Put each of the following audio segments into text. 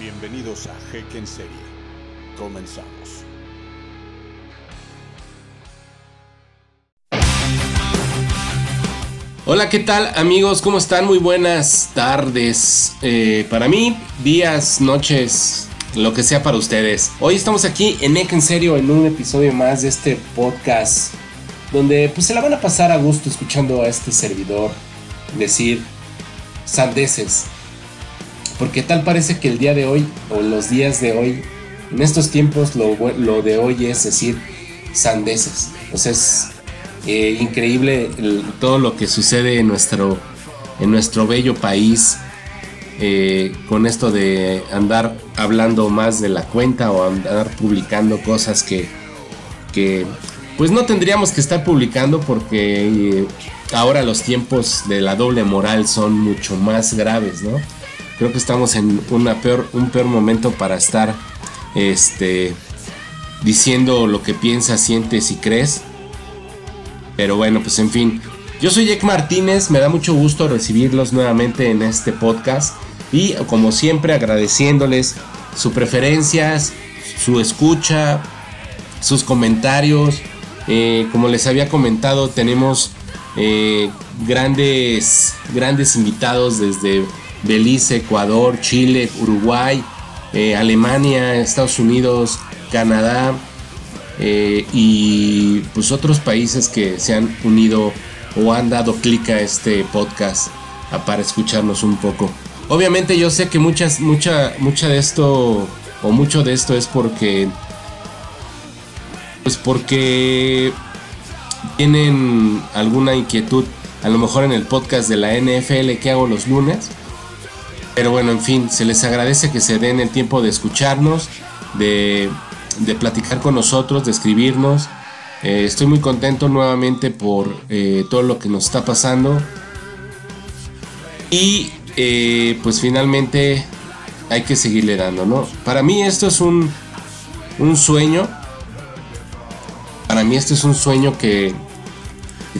Bienvenidos a Heck en Serie. Comenzamos. Hola, ¿qué tal amigos? ¿Cómo están? Muy buenas tardes. Eh, para mí, días, noches, lo que sea para ustedes. Hoy estamos aquí en Heck en Serio en un episodio más de este podcast donde pues se la van a pasar a gusto escuchando a este servidor decir sandeces. Porque tal parece que el día de hoy o los días de hoy, en estos tiempos lo, lo de hoy es decir sandeces. O sea, es eh, increíble todo lo que sucede en nuestro, en nuestro bello país. Eh, con esto de andar hablando más de la cuenta o andar publicando cosas que, que pues no tendríamos que estar publicando porque eh, ahora los tiempos de la doble moral son mucho más graves, ¿no? Creo que estamos en una peor, un peor momento para estar este, diciendo lo que piensas, sientes y crees. Pero bueno, pues en fin. Yo soy Jack Martínez, me da mucho gusto recibirlos nuevamente en este podcast. Y como siempre agradeciéndoles sus preferencias, su escucha, sus comentarios, eh, como les había comentado, tenemos eh, grandes, grandes invitados desde Belice, Ecuador, Chile, Uruguay, eh, Alemania, Estados Unidos, Canadá y pues otros países que se han unido o han dado clic a este podcast para escucharnos un poco. Obviamente yo sé que muchas, mucha, mucha de esto o mucho de esto es porque pues porque tienen alguna inquietud, a lo mejor en el podcast de la NFL que hago los lunes. Pero bueno, en fin, se les agradece que se den el tiempo de escucharnos, de, platicar con nosotros, de escribirnos. Eh, estoy muy contento nuevamente por eh, todo lo que nos está pasando. Y eh, pues finalmente hay que seguirle dando, ¿no? Para mí esto es un, un sueño para mí este es un sueño que,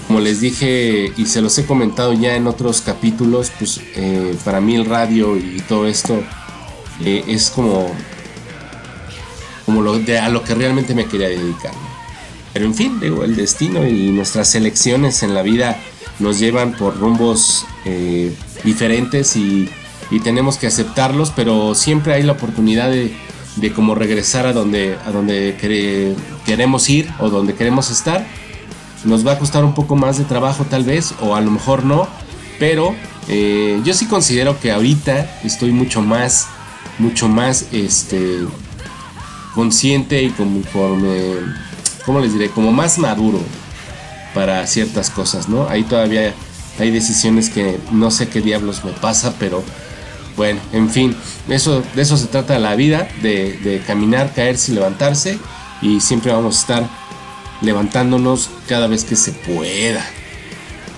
como les dije y se los he comentado ya en otros capítulos, pues eh, para mí el radio y todo esto eh, es como, como lo, de, a lo que realmente me quería dedicar. Pero en fin, digo, el destino y nuestras elecciones en la vida nos llevan por rumbos eh, diferentes y, y tenemos que aceptarlos, pero siempre hay la oportunidad de de cómo regresar a donde, a donde queremos ir o donde queremos estar. Nos va a costar un poco más de trabajo tal vez, o a lo mejor no, pero eh, yo sí considero que ahorita estoy mucho más, mucho más este, consciente y como, ¿cómo les diré? Como más maduro para ciertas cosas, ¿no? Ahí todavía hay decisiones que no sé qué diablos me pasa, pero bueno, en fin, eso, de eso se trata la vida, de, caminar, caerse y levantarse. Y siempre vamos a estar levantándonos cada vez que se pueda.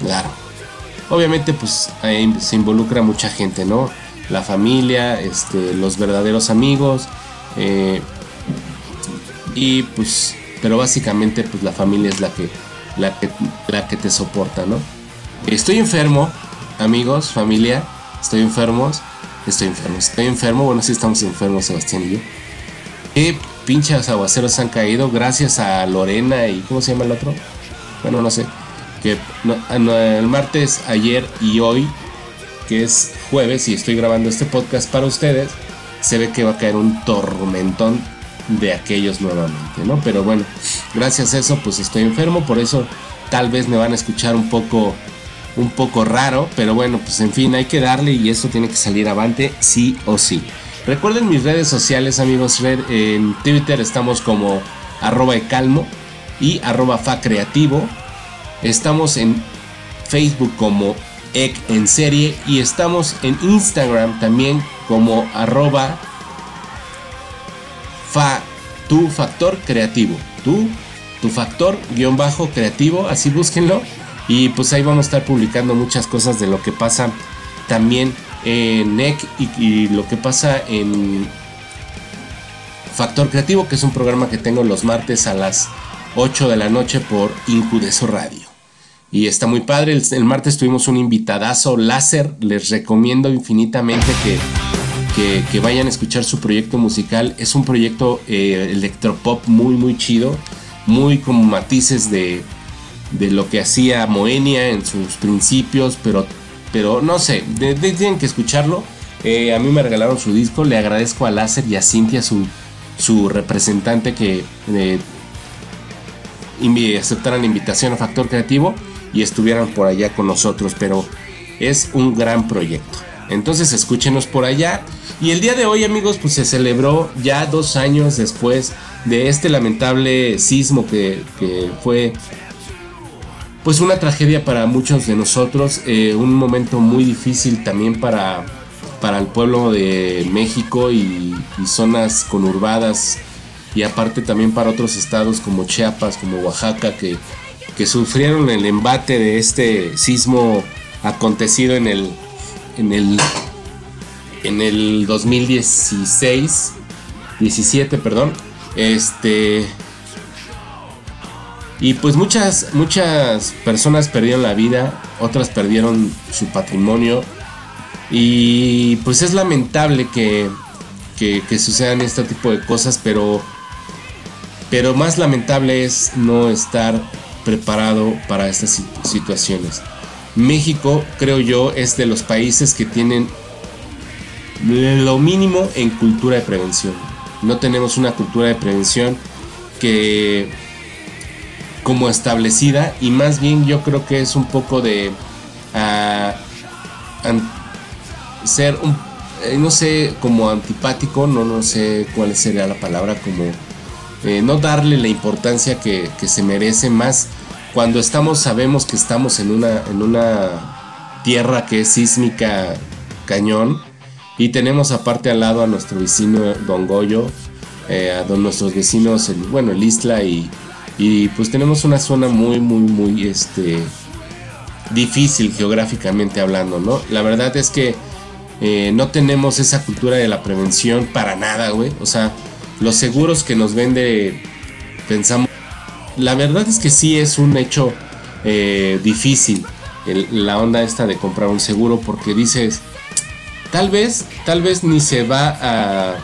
Claro. Obviamente, pues ahí se involucra mucha gente, ¿no? La familia, este, los verdaderos amigos. Eh, y pues, pero básicamente, pues la familia es la que, la que, la que te soporta, ¿no? Estoy enfermo, amigos, familia. Estoy enfermos. Estoy enfermo, estoy enfermo. Bueno, sí estamos enfermos, Sebastián y yo. Qué pinches aguaceros han caído gracias a Lorena y ¿cómo se llama el otro? Bueno, no sé. Que ah, el martes, ayer y hoy, que es jueves y estoy grabando este podcast para ustedes, se ve que va a caer un tormentón de aquellos nuevamente, ¿no? Pero bueno, gracias a eso pues estoy enfermo, por eso tal vez me van a escuchar un poco un poco raro, pero bueno, pues en fin, hay que darle y esto tiene que salir avante sí o sí. Recuerden mis redes sociales, amigos, en Twitter estamos como arroba calmo y arroba fa creativo. Estamos en Facebook como ec en serie y estamos en Instagram también como arroba fa tu factor creativo. Tu, tu factor guion bajo creativo, así búsquenlo y pues ahí vamos a estar publicando muchas cosas de lo que pasa también en NEC y, lo que pasa en Factor Creativo, que es un programa que tengo los martes a las 8 de la noche por Incudeso Radio. Y está muy padre. El, martes tuvimos un invitadazo láser. Les recomiendo infinitamente que, que, vayan a escuchar su proyecto musical. Es un proyecto eh, electropop muy, muy chido, muy como matices de, de lo que hacía Moenia en sus principios, pero, pero no sé, tienen que escucharlo. Eh, a mí me regalaron su disco, le agradezco a Láser y a Cintia, su, su representante, que eh, aceptaran la invitación a Factor Creativo y estuvieran por allá con nosotros, pero es un gran proyecto. Entonces escúchenos por allá. Y el día de hoy amigos pues se celebró ya dos años después de este lamentable sismo que, fue pues una tragedia para muchos de nosotros, eh, un momento muy difícil también para, para el pueblo de México y, y, zonas conurbadas y aparte también para otros estados como Chiapas, como Oaxaca, que, que sufrieron el embate de este sismo acontecido en el en el en el 2016 17, perdón. Este y pues muchas muchas personas perdieron la vida, otras perdieron su patrimonio y pues es lamentable que, que, sucedan este tipo de cosas, pero pero más lamentable es no estar preparado para estas situaciones. México, creo yo, es de los países que tienen lo mínimo en cultura de prevención. No tenemos una cultura de prevención que como establecida y más bien yo creo que es un poco de ah, ser un eh, no sé como antipático no no sé cuál sería la palabra como eh, no darle la importancia que, que se merece más cuando estamos, sabemos que estamos en una, en una tierra que es sísmica cañón y tenemos aparte al lado a nuestro vecino Don Goyo, eh, a nuestros vecinos, el, bueno, el Isla y, y pues tenemos una zona muy, muy, muy este, difícil geográficamente hablando, ¿no? La verdad es que eh, no tenemos esa cultura de la prevención para nada, güey. O sea, los seguros que nos vende, pensamos la verdad es que sí es un hecho eh, difícil la onda esta de comprar un seguro porque dices, tal vez, tal vez ni se va a...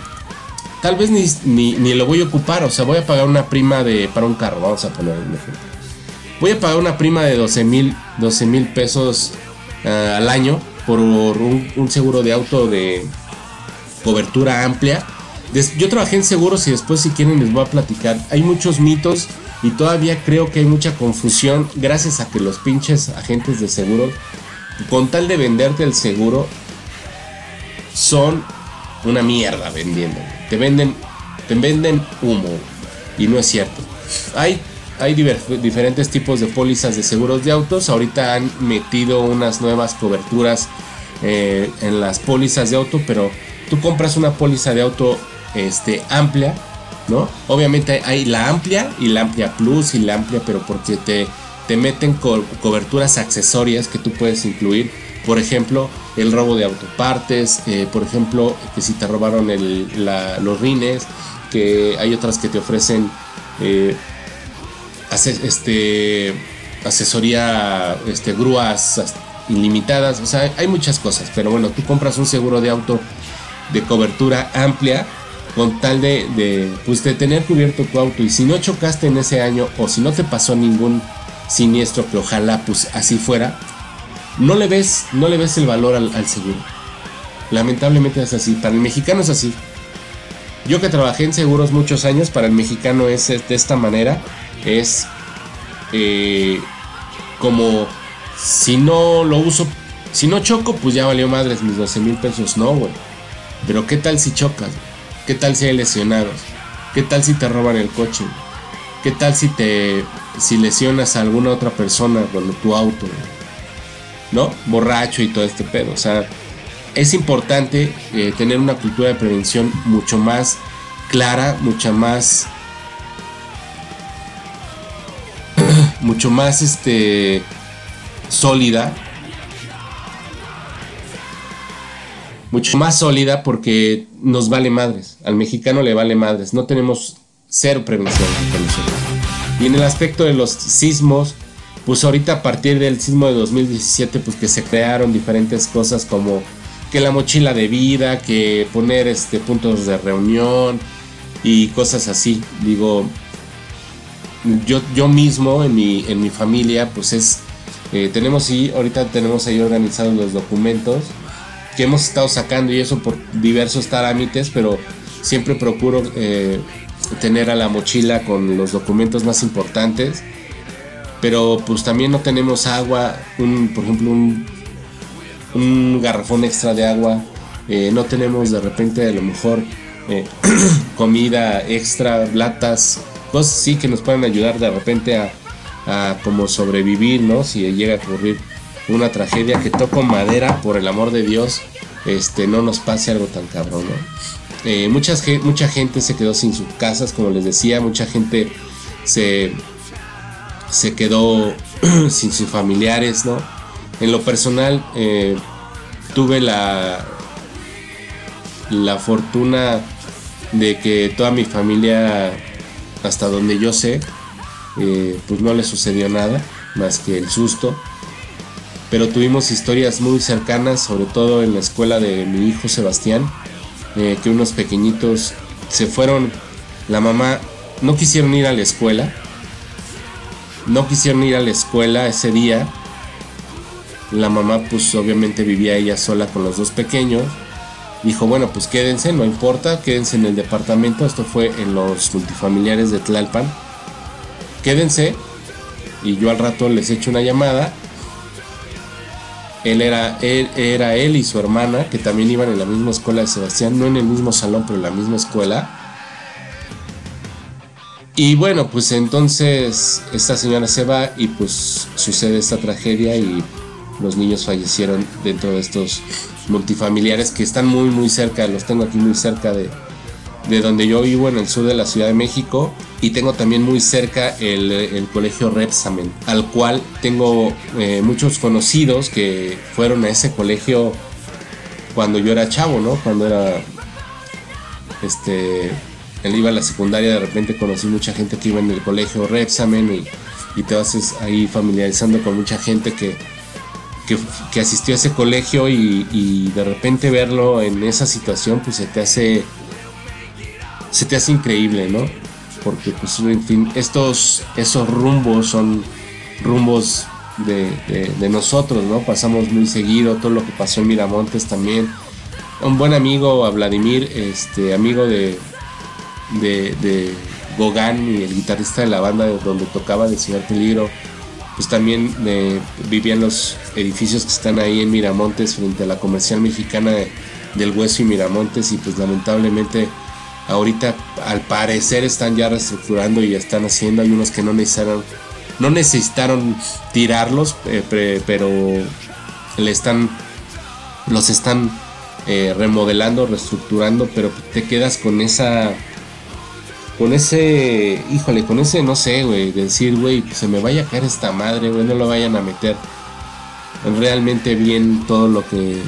Tal vez ni, ni, lo voy a ocupar, o sea, voy a pagar una prima de para un carro, vamos a poner un ejemplo. Voy a pagar una prima de 12 mil 12 mil pesos eh, al año por un, un seguro de auto de cobertura amplia. Yo trabajé en seguros y después si quieren les voy a platicar. Hay muchos mitos y todavía creo que hay mucha confusión gracias a que los pinches agentes de seguro, con tal de venderte el seguro, son una mierda vendiendo. Te venden, te venden humo. Y no es cierto. Hay, hay diferentes tipos de pólizas de seguros de autos. Ahorita han metido unas nuevas coberturas eh, en las pólizas de auto, pero tú compras una póliza de auto este, amplia ¿no? Obviamente hay la amplia y la amplia plus y la amplia, pero porque te, te meten coberturas accesorias que tú puedes incluir. Por ejemplo, el robo de autopartes, eh, por ejemplo, que si te robaron los rines, que hay otras que te ofrecen eh, este, asesoría, este, grúas ilimitadas, o sea, hay muchas cosas, pero bueno, tú compras un seguro de auto de cobertura amplia con tal de, pues de tener cubierto tu auto y si no chocaste en ese año o si no te pasó ningún siniestro que ojalá pues así fuera, no le ves, no le ves el valor al, seguro. Lamentablemente es así, para el mexicano es así. Yo que trabajé en seguros muchos años, para el mexicano es de esta manera, es eh, como si no lo uso, si no choco, pues ya valió madres mis 12 mil pesos, no, güey. Pero qué tal si chocas, ¿Qué tal si hay lesionados? ¿Qué tal si te roban el coche? ¿Qué tal si te si lesionas a alguna otra persona con tu auto? ¿No? Borracho y todo este pedo. O sea, es importante eh, tener una cultura de prevención mucho más clara, mucha más mucho más este sólida mucho más sólida porque nos vale madres. Al mexicano le vale madres. No tenemos cero prevención con nosotros. Y en el aspecto de los sismos, pues ahorita a partir del sismo de 2017, pues que se crearon diferentes cosas como que la mochila de vida, que poner este, puntos de reunión y cosas así. Digo, yo, yo mismo en mi, en mi familia, pues es, eh, tenemos y ahorita tenemos ahí organizados los documentos que hemos estado sacando y eso por diversos trámites, pero siempre procuro eh, tener a la mochila con los documentos más importantes. Pero pues también no tenemos agua, un, por ejemplo, un, un garrafón extra de agua. Eh, no tenemos de repente a lo mejor comida extra, latas, cosas sí que nos pueden ayudar de repente a, a como sobrevivir, ¿no? Si llega a ocurrir una tragedia que toco madera, por el amor de Dios, este, no nos pase algo tan cabrón, ¿no? Eh, mucha gente se quedó sin sus casas, como les decía, mucha gente se, se quedó sin sus familiares, ¿no? En lo personal, eh, tuve la, la fortuna de que toda mi familia, hasta donde yo sé, eh, pues no le sucedió nada, más que el susto pero tuvimos historias muy cercanas, sobre todo en la escuela de mi hijo Sebastián, eh, que unos pequeñitos se fueron, la mamá no quisieron ir a la escuela, no quisieron ir a la escuela ese día, la mamá pues obviamente vivía ella sola con los dos pequeños, dijo bueno pues quédense, no importa, quédense en el departamento, esto fue en los multifamiliares de Tlalpan, quédense y yo al rato les echo una llamada. Él era, él era él y su hermana, que también iban en la misma escuela de Sebastián, no en el mismo salón, pero en la misma escuela. Y bueno, pues entonces esta señora se va y pues sucede esta tragedia y los niños fallecieron dentro de estos multifamiliares que están muy muy cerca, los tengo aquí muy cerca de, de donde yo vivo en el sur de la Ciudad de México y tengo también muy cerca el, colegio Repsamen, al cual tengo eh, muchos conocidos que fueron a ese colegio cuando yo era chavo, ¿no? Cuando era, este, él iba a la secundaria, de repente conocí mucha gente que iba en el colegio Repsamen y, y te vas ahí familiarizando con mucha gente que, que, asistió a ese colegio y, y de repente verlo en esa situación, pues se te hace se te hace increíble, ¿no? Porque, pues, en fin, estos, esos rumbos son rumbos de, nosotros, ¿no? Pasamos muy seguido, todo lo que pasó en Miramontes también. Un buen amigo, a Vladimir, este, amigo de, de, Gogán y el guitarrista de la banda donde tocaba de Señor Peligro, pues también eh, vivía en los edificios que están ahí en Miramontes frente a la comercial mexicana del Hueso y Miramontes y pues lamentablemente Ahorita al parecer están ya reestructurando y están haciendo. Hay unos que no necesitaron, no necesitaron tirarlos, eh, pero le están, los están eh, remodelando, reestructurando, pero te quedas con esa, con ese, híjole, con ese, no sé, güey, decir, güey, se me vaya a caer esta madre, güey, no lo vayan a meter realmente bien todo lo que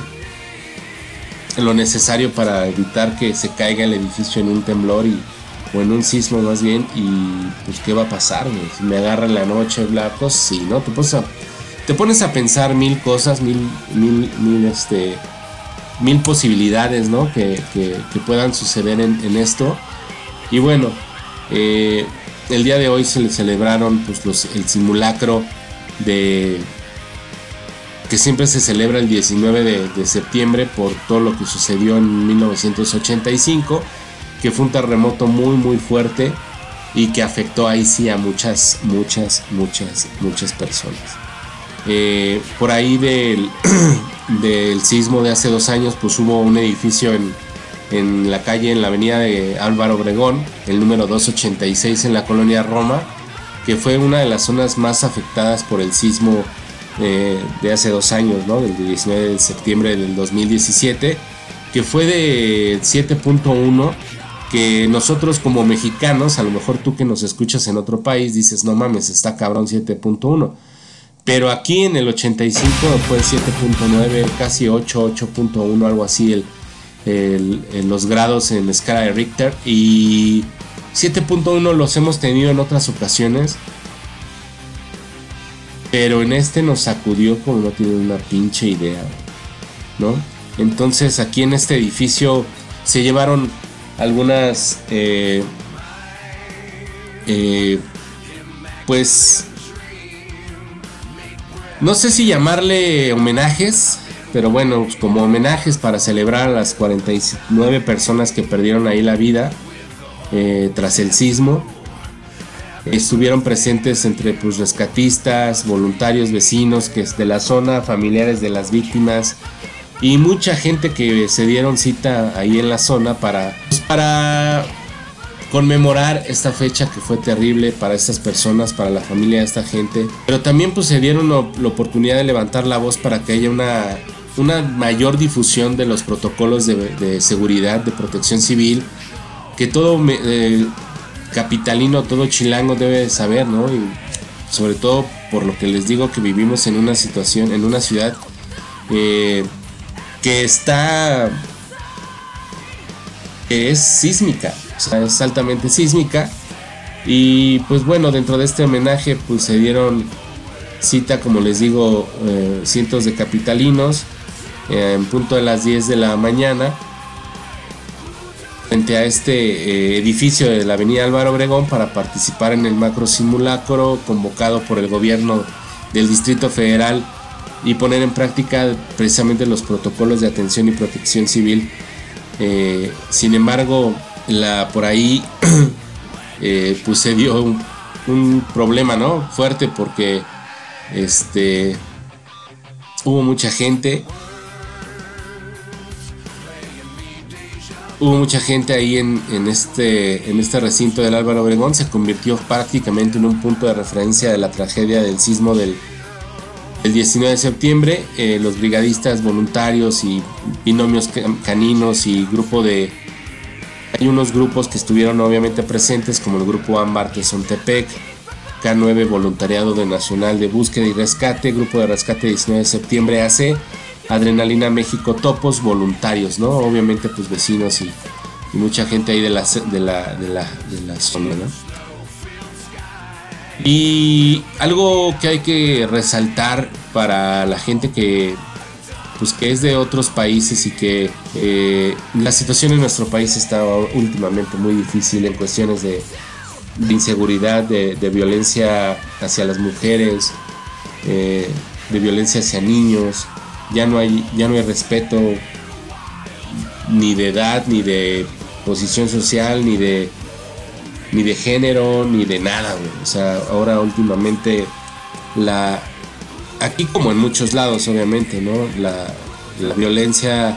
lo necesario para evitar que se caiga el edificio en un temblor y, o en un sismo más bien y pues qué va a pasar, si me agarra en la noche, bla, pues sí, ¿no? Te pones a, te pones a pensar mil cosas, mil, mil, mil, este, mil posibilidades, ¿no? Que, puedan suceder en, esto. Y bueno, eh, el día de hoy se le celebraron pues, los, el simulacro de que siempre se celebra el 19 de, septiembre por todo lo que sucedió en 1985, que fue un terremoto muy muy fuerte y que afectó ahí sí a muchas, muchas, muchas, muchas personas. Eh, por ahí del, del sismo de hace dos años, pues hubo un edificio en, en la calle, en la avenida de Álvaro Obregón, el número 286 en la colonia Roma, que fue una de las zonas más afectadas por el sismo de hace dos años, ¿no? del 19 de septiembre del 2017, que fue de 7.1, que nosotros como mexicanos, a lo mejor tú que nos escuchas en otro país, dices, no mames, está cabrón 7.1. Pero aquí en el 85 fue 7.9, casi 8, 8.1, algo así, el, los grados en escala de Richter. Y 7.1 los hemos tenido en otras ocasiones. Pero en este nos sacudió como no tiene una pinche idea, ¿no? Entonces aquí en este edificio se llevaron algunas, eh, eh, pues, no sé si llamarle homenajes, pero bueno, pues, como homenajes para celebrar a las 49 personas que perdieron ahí la vida eh, tras el sismo. Estuvieron presentes entre pues, rescatistas, voluntarios, vecinos que es de la zona, familiares de las víctimas y mucha gente que se dieron cita ahí en la zona para, pues, para conmemorar esta fecha que fue terrible para estas personas, para la familia de esta gente. Pero también pues se dieron la oportunidad de levantar la voz para que haya una, una mayor difusión de los protocolos de, seguridad, de protección civil, que todo eh, capitalino, todo chilango debe saber, ¿no? Y sobre todo por lo que les digo que vivimos en una situación, en una ciudad eh, que está que es sísmica, o sea, es altamente sísmica. Y pues bueno, dentro de este homenaje pues se dieron cita, como les digo, eh, cientos de capitalinos eh, en punto de las 10 de la mañana frente a este eh, edificio de la avenida Álvaro Obregón para participar en el macro simulacro convocado por el gobierno del Distrito Federal y poner en práctica precisamente los protocolos de atención y protección civil. Eh, sin embargo, la, por ahí eh, pues se dio un, problema ¿no? fuerte porque este, hubo mucha gente. Hubo mucha gente ahí en, en, este, en este recinto del Álvaro Obregón, se convirtió prácticamente en un punto de referencia de la tragedia del sismo del el 19 de septiembre, eh, los brigadistas voluntarios y binomios caninos y grupo de... Hay unos grupos que estuvieron obviamente presentes, como el grupo AMBAR que son Tepec, K9 Voluntariado de Nacional de Búsqueda y Rescate, Grupo de Rescate 19 de septiembre AC, Adrenalina México Topos, voluntarios, ¿no? Obviamente pues vecinos y, mucha gente ahí de la, de la, de la, de la zona, ¿no? Y algo que hay que resaltar para la gente que, pues, que es de otros países y que eh, la situación en nuestro país está últimamente muy difícil en cuestiones de, inseguridad, de, violencia hacia las mujeres, eh, de violencia hacia niños. Ya no hay, ya no hay respeto ni de edad, ni de posición social, ni de ni de género, ni de nada, O sea, ahora últimamente la... Aquí como en muchos lados, obviamente, ¿no? La, violencia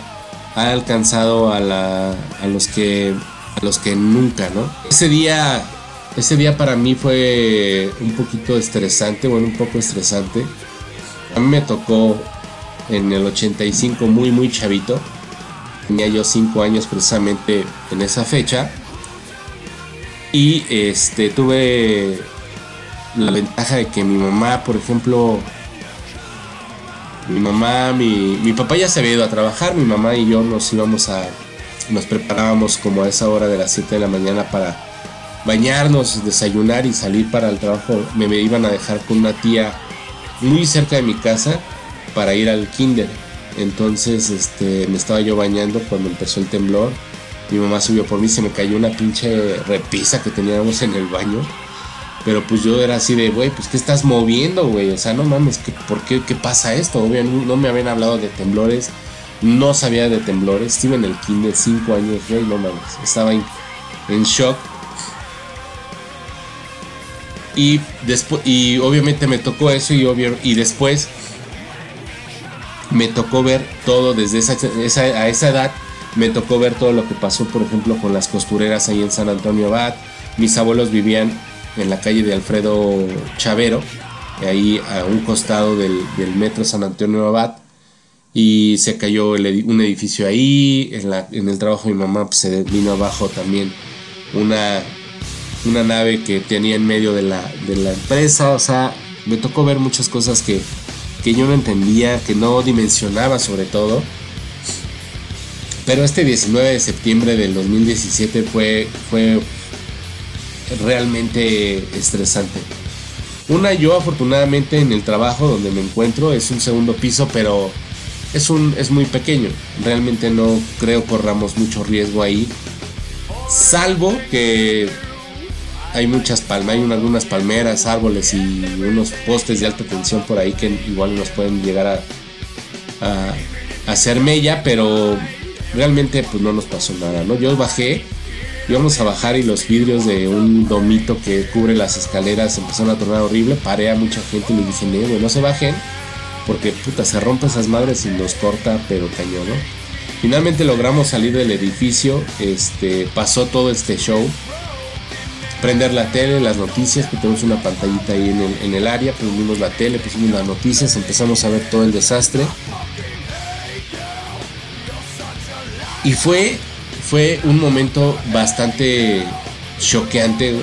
ha alcanzado a, la, a los que a los que nunca, ¿no? Ese día ese día para mí fue un poquito estresante, bueno, un poco estresante. A mí me tocó en el 85 muy muy chavito. Tenía yo 5 años precisamente en esa fecha. Y este tuve la ventaja de que mi mamá, por ejemplo, mi mamá, mi, mi papá ya se había ido a trabajar, mi mamá y yo nos íbamos a, nos preparábamos como a esa hora de las 7 de la mañana para bañarnos, desayunar y salir para el trabajo. Me, me iban a dejar con una tía muy cerca de mi casa para ir al kinder. Entonces este, me estaba yo bañando cuando empezó el temblor mi mamá subió por mí, se me cayó una pinche repisa que teníamos en el baño. Pero pues yo era así de, güey, pues ¿qué estás moviendo, güey? O sea, no mames, ¿por qué, qué pasa esto? Obviamente no me habían hablado de temblores, no sabía de temblores. Estuve en el kinder 5 años, güey, no mames. Estaba en, shock. Y, después, y obviamente me tocó eso y, obvio, y después me tocó ver todo desde esa, a esa edad me tocó ver todo lo que pasó, por ejemplo, con las costureras ahí en San Antonio Abad. Mis abuelos vivían en la calle de Alfredo Chavero, ahí a un costado del, metro San Antonio Abad. Y se cayó un edificio ahí. En, el trabajo de mi mamá pues, se vino abajo también una, una nave que tenía en medio de la, de la empresa. O sea, me tocó ver muchas cosas que, que yo no entendía, que no dimensionaba sobre todo pero este 19 de septiembre del 2017 fue, fue realmente estresante. Una, yo afortunadamente en el trabajo donde me encuentro es un segundo piso, pero es, un, es muy pequeño. Realmente no creo corramos mucho riesgo ahí. Salvo que hay muchas palmas, hay algunas palmeras, árboles y unos postes de alta tensión por ahí que igual nos pueden llegar a, a, hacer mella, pero realmente pues no nos pasó nada, ¿no? Yo bajé, íbamos a bajar y los vidrios de un domito que cubre las escaleras empezaron a tornar horrible, paré a mucha gente y le dije, no, no se bajen, porque puta, se rompen esas madres y nos corta, pero cañón, ¿no? Finalmente logramos salir del edificio, este, pasó todo este show, prender la tele, las noticias, que tenemos una pantallita ahí en el, en el área, prendimos la tele, pusimos las noticias, empezamos a ver todo el desastre. Y fue, fue un momento bastante choqueante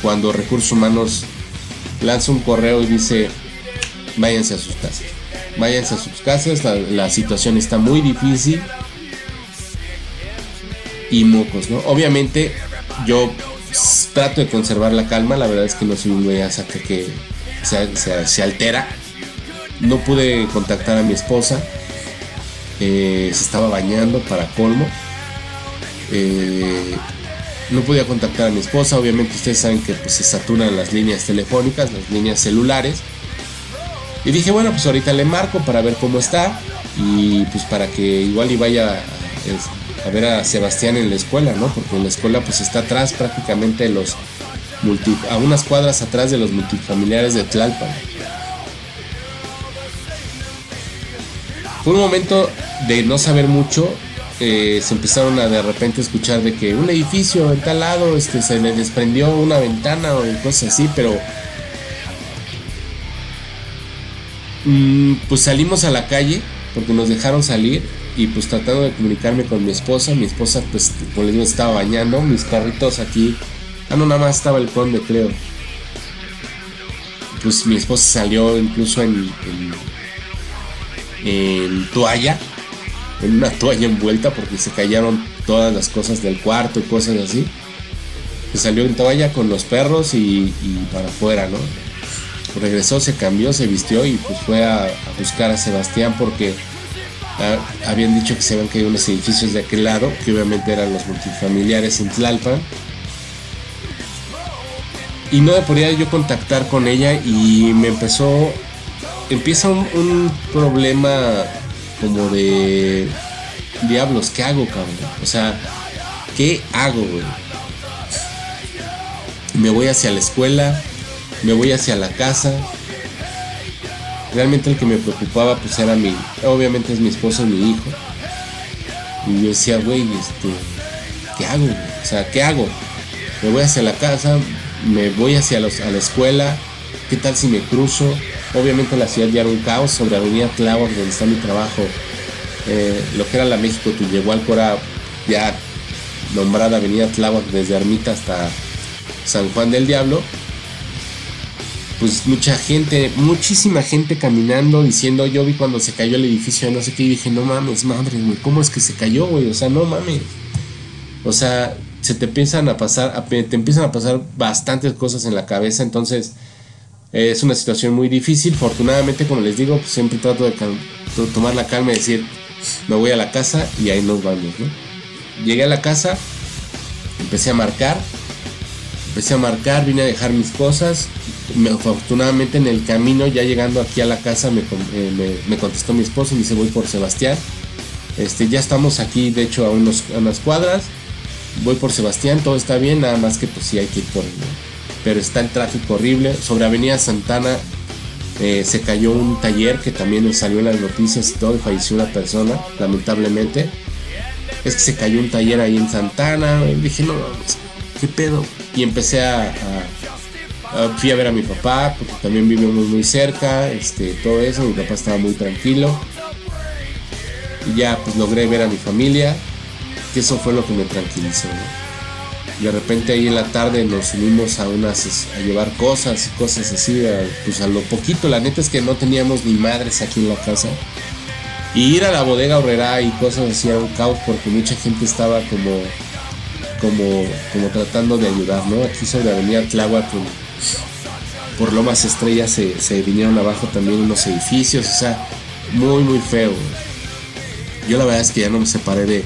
cuando Recursos Humanos lanza un correo y dice, váyanse a sus casas. Váyanse a sus casas, la, la situación está muy difícil. Y mocos, ¿no? Obviamente yo trato de conservar la calma, la verdad es que no soy un güey hasta que se, altera. No pude contactar a mi esposa, eh, se estaba bañando para colmo. Eh, no podía contactar a mi esposa, obviamente ustedes saben que pues, se saturan las líneas telefónicas, las líneas celulares. Y dije, bueno, pues ahorita le marco para ver cómo está y pues para que igual y vaya a ver a Sebastián en la escuela, ¿no? Porque en la escuela pues está atrás prácticamente los multi, a unas cuadras atrás de los multifamiliares de Tlalpan. Fue un momento de no saber mucho. Eh, se empezaron a de repente escuchar de que un edificio en tal lado este, se le desprendió una ventana o cosas así, pero mm, pues salimos a la calle porque nos dejaron salir y pues tratando de comunicarme con mi esposa, mi esposa pues como les digo estaba bañando, mis carritos aquí, ah no nada más estaba el conde creo, pues mi esposa salió incluso en, en, toalla, en una toalla envuelta porque se cayeron todas las cosas del cuarto y cosas así, se salió en toalla con los perros y, para afuera, ¿no? Regresó, se cambió, se vistió y pues fue a buscar a Sebastián porque Ah, habían dicho que se habían caído unos edificios de aquel lado, que obviamente eran los multifamiliares en Tlalpan. Y no me podía yo contactar con ella y me empezó, empieza un, problema como de diablos, ¿qué hago, cabrón? O sea, ¿qué hago, güey? Me voy hacia la escuela, me voy hacia la casa, realmente el que me preocupaba pues era mi, obviamente es mi esposo y mi hijo. Y yo decía, güey, este, ¿qué hago? O sea, ¿qué hago? Me voy hacia la casa, me voy hacia la escuela, ¿qué tal si me cruzo? Obviamente la ciudad ya era un caos, sobre Avenida Tláhuac, donde está mi trabajo, eh, lo que era la México Cora ya nombrada Avenida Tláhuac desde Armita hasta San Juan del Diablo, pues mucha gente, muchísima gente caminando diciendo, yo vi cuando se cayó el edificio, no sé qué, y dije, no mames, madre, güey, ¿cómo es que se cayó, güey? O sea, no mames. O sea, se te empiezan a pasar, te empiezan a pasar bastantes cosas en la cabeza, entonces es una situación muy difícil. Afortunadamente, como les digo, pues siempre trato de tomar la calma y decir, me voy a la casa y ahí nos vamos, ¿no? Llegué a la casa, empecé a marcar, empecé a marcar, vine a dejar mis cosas, afortunadamente en el camino, ya llegando aquí a la casa, me, eh, me, contestó mi esposo y me dice voy por Sebastián. Este, ya estamos aquí, de hecho, a, unos, unas cuadras. Voy por Sebastián, todo está bien, nada más que pues sí hay que ir por Pero está el tráfico horrible. Sobre Avenida Santana eh, se cayó un taller que también salió en las noticias y todo, y falleció una persona, lamentablemente. Es que se cayó un taller ahí en Santana. Dije, no, ¿qué pedo? Y empecé a Ah, fui a ver a mi papá, porque también vivimos muy cerca, este, todo eso, mi papá estaba muy tranquilo. Y ya pues logré ver a mi familia, que eso fue lo que me tranquilizó. De repente ahí en la tarde nos unimos a unas a llevar cosas y cosas así, pues a lo poquito, la neta es que no teníamos ni madres aquí en la casa. Y ir a la bodega horrera y cosas así era un caos porque mucha gente estaba como como, como tratando de ayudar, ¿no? Aquí sobre Avenida Tláhuac por Lomas Estrellas se, se vinieron abajo también unos edificios, o sea, muy, muy feo. Yo la verdad es que ya no me separé de,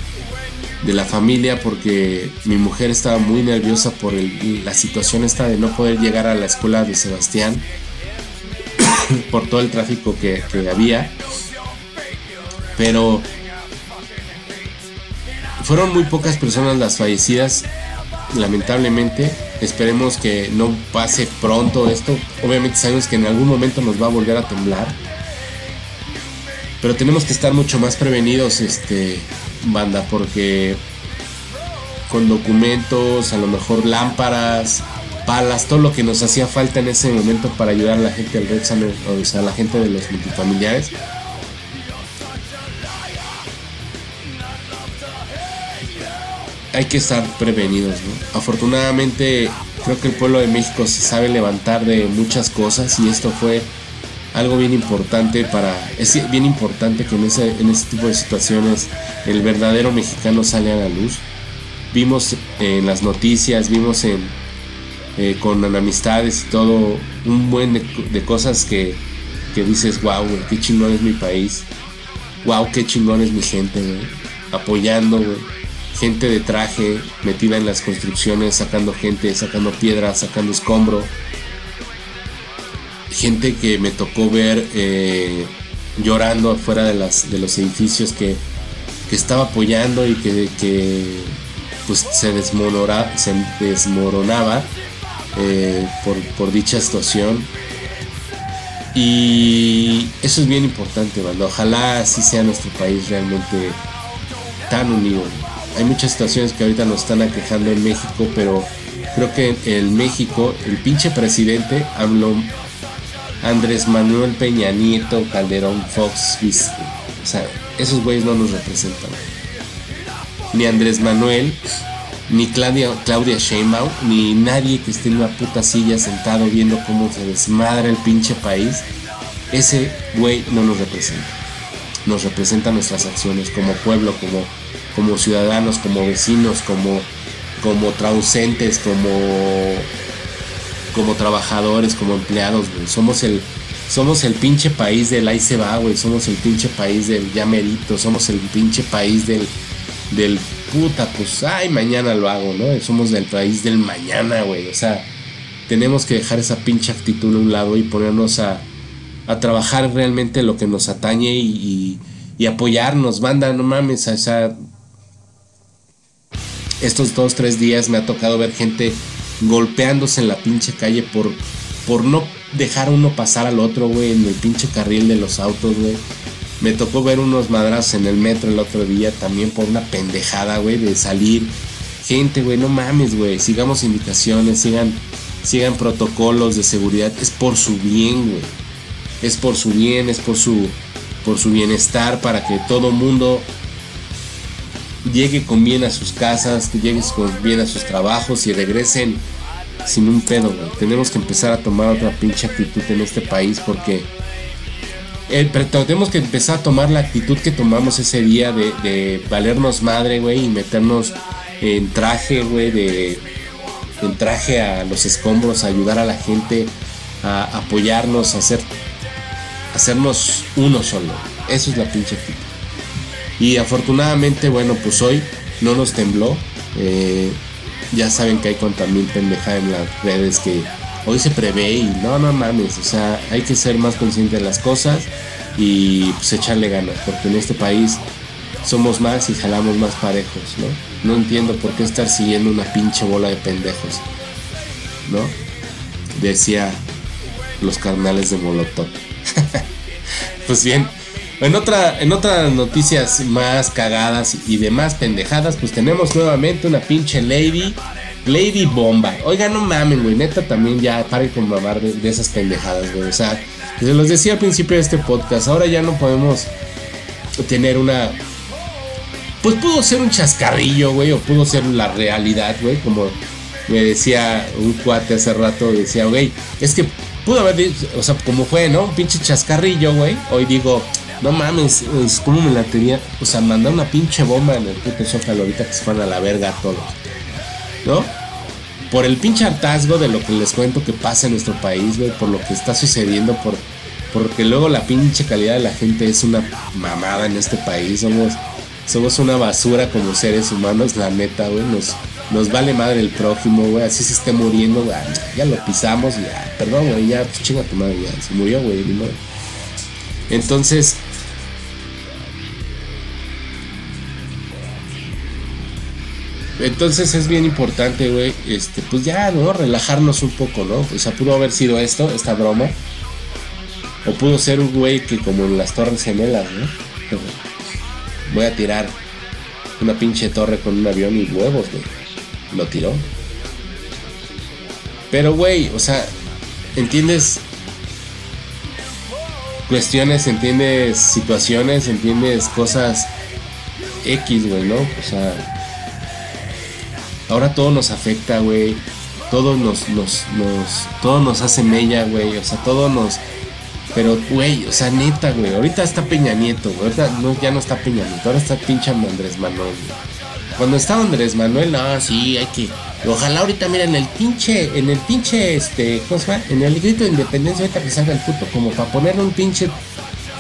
de la familia porque mi mujer estaba muy nerviosa por la situación esta de no poder llegar a la escuela de Sebastián por todo el tráfico que, que había. Pero fueron muy pocas personas las fallecidas, lamentablemente. Esperemos que no pase pronto esto. Obviamente sabemos que en algún momento nos va a volver a temblar. Pero tenemos que estar mucho más prevenidos, este, banda, porque con documentos, a lo mejor lámparas, palas, todo lo que nos hacía falta en ese momento para ayudar a la gente del Red o sea, a la gente de los multifamiliares. Hay que estar prevenidos, ¿no? Afortunadamente, creo que el pueblo de México se sabe levantar de muchas cosas y esto fue algo bien importante para es bien importante que en ese en ese tipo de situaciones el verdadero mexicano sale a la luz. Vimos en las noticias vimos en eh, con amistades y todo un buen de, cosas que, que, dices wow qué chingón es mi país. Wow qué chingón es mi gente apoyando gente de traje metida en las construcciones sacando gente sacando piedras sacando escombro gente que me tocó ver eh, llorando afuera de, las, de los edificios que, estaba apoyando y que, pues se, desmoronaba, se desmoronaba eh, por, dicha situación. Y eso es bien importante, banda. Ojalá así sea nuestro país realmente tan unido. Hay muchas situaciones que ahorita nos están aquejando en México, pero creo que en México el pinche presidente habló Andrés Manuel Peña Nieto, Calderón Fox, o sea, esos güeyes no nos representan. Ni Andrés Manuel, ni Claudia, Claudia Sheinbaum, ni nadie que esté en una puta silla sentado viendo cómo se desmadra el pinche país. Ese güey no nos representa. Nos representa nuestras acciones como pueblo, como, como ciudadanos, como vecinos, como, como traducentes, como como trabajadores, como empleados, güey. Somos el, somos el pinche país del ahí se va, güey. Somos el pinche país del ya. Somos el pinche país del, del puta, pues, ay, mañana lo hago, ¿no? Somos del país del mañana, güey. O sea, tenemos que dejar esa pinche actitud a un lado y ponernos a, a trabajar realmente lo que nos atañe y, y, apoyarnos. Banda, no mames, o sea, estos dos, tres días me ha tocado ver gente golpeándose en la pinche calle por, por no dejar uno pasar al otro, güey, en el pinche carril de los autos, güey. Me tocó ver unos madrazos en el metro el otro día también por una pendejada, güey, de salir. Gente, güey, no mames, güey. Sigamos indicaciones, sigan, sigan protocolos de seguridad. Es por su bien, güey. Es por su bien, es por su, por su bienestar, para que todo mundo llegue con bien a sus casas, que llegues con bien a sus trabajos y regresen sin un pedo, güey. Tenemos que empezar a tomar otra pinche actitud en este país porque tenemos que empezar a tomar la actitud que tomamos ese día de, valernos madre, güey, y meternos en traje, güey, de en traje a los escombros, a ayudar a la gente, a apoyarnos, a hacer hacernos uno solo. Eso es la pinche actitud. Y afortunadamente, bueno, pues hoy no nos tembló. Eh, ya saben que hay con también pendeja en las redes que hoy se prevé y no, no mames. O sea, hay que ser más conscientes de las cosas y pues echarle ganas, porque en este país somos más y jalamos más parejos, ¿no? No entiendo por qué estar siguiendo una pinche bola de pendejos, ¿no? Decía los carnales de Molotov. pues bien, en, otra, en otras noticias más cagadas y demás pendejadas, pues tenemos nuevamente una pinche lady. Lady Bomba. Oiga, no mamen, güey. Neta también ya pare con mamar de, esas pendejadas, güey. O sea, se los decía al principio de este podcast. Ahora ya no podemos tener una. Pues pudo ser un chascarrillo, güey. O pudo ser la realidad, güey. Como me decía un cuate hace rato. Decía, güey, es que pudo haber. O sea, como fue, ¿no? Un pinche chascarrillo, güey. Hoy digo, no mames, es como me la tenía. O sea, mandar una pinche bomba en el puto Zócalo ahorita que se van a la verga todos. ¿No? Por el pinche hartazgo de lo que les cuento que pasa en nuestro país, güey. Por lo que está sucediendo, por, Porque luego la pinche calidad de la gente es una mamada en este país. Somos, somos una basura como seres humanos, la neta, güey. Nos, nos vale madre el prójimo, güey. Así se esté muriendo, güey. Ya lo pisamos, ya. Perdón, güey, ya, pues chinga tu madre, ya. Se murió, güey, Entonces, Entonces es bien importante, güey, este, pues ya, ¿no? Relajarnos un poco, ¿no? O sea, pudo haber sido esto, esta broma. O pudo ser un güey que como en las torres gemelas, ¿no? Voy a tirar una pinche torre con un avión y huevos, güey. Lo tiró. Pero, güey, o sea, ¿entiendes? Cuestiones, entiendes situaciones, entiendes cosas X, güey, ¿no? O sea, ahora todo nos afecta, güey. Todo nos, nos, nos, todo nos hace mella, güey. O sea, todo nos... Pero, güey, o sea, neta, güey. Ahorita está Peña Nieto, güey. Ahorita no, ya no está Peña Nieto. Ahora está pinche Andrés Manuel, güey. Cuando estaba Andrés Manuel, no, sí, hay que... Ojalá ahorita, mira, en el pinche, en el pinche, este, ¿cómo se llama? En el grito de independencia, ahorita que salga el puto, como para ponerle un pinche